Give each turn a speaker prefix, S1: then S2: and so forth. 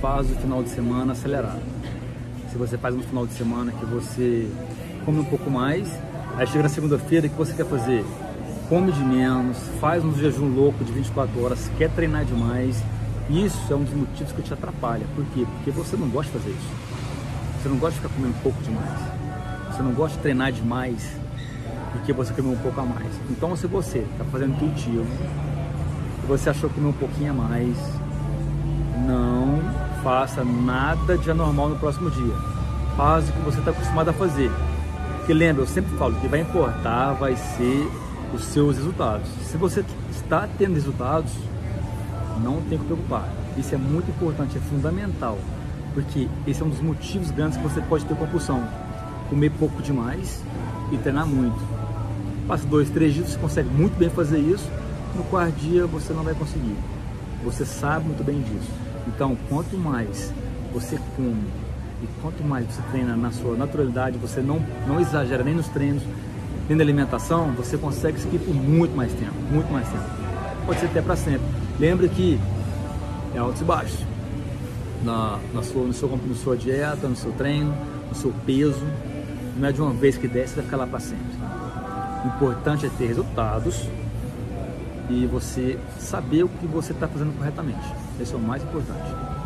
S1: faz o final de semana acelerado. Se você faz um final de semana que você come um pouco mais, aí chega na segunda-feira o que você quer fazer? Come de menos, faz um jejum louco de 24 horas, quer treinar demais. Isso é um dos motivos que te atrapalha. Por quê? Porque você não gosta de fazer isso. Você não gosta de ficar comendo um pouco demais. Você não gosta de treinar demais porque você comeu um pouco a mais. Então, se você está fazendo intuitivo, você achou que comeu um pouquinho a mais, faça nada de anormal no próximo dia. Faz o que você está acostumado a fazer. Porque lembra, eu sempre falo que vai importar, vai ser os seus resultados. Se você está tendo resultados, não tem que preocupar. Isso é muito importante, é fundamental, porque esse é um dos motivos grandes que você pode ter compulsão. Comer pouco demais e treinar muito. Passa dois, três dias, você consegue muito bem fazer isso. No quarto dia você não vai conseguir. Você sabe muito bem disso. Então, quanto mais você come e quanto mais você treina na sua naturalidade, você não, não exagera nem nos treinos, nem na alimentação, você consegue seguir por muito mais tempo, muito mais tempo. Pode ser até para sempre. Lembre que é altos e baixos. Na, na, sua, no seu, na sua dieta, no seu treino, no seu peso. Não é de uma vez que desce, vai ficar lá para sempre. O importante é ter resultados e você saber o que você está fazendo corretamente. Esse é o mais importante.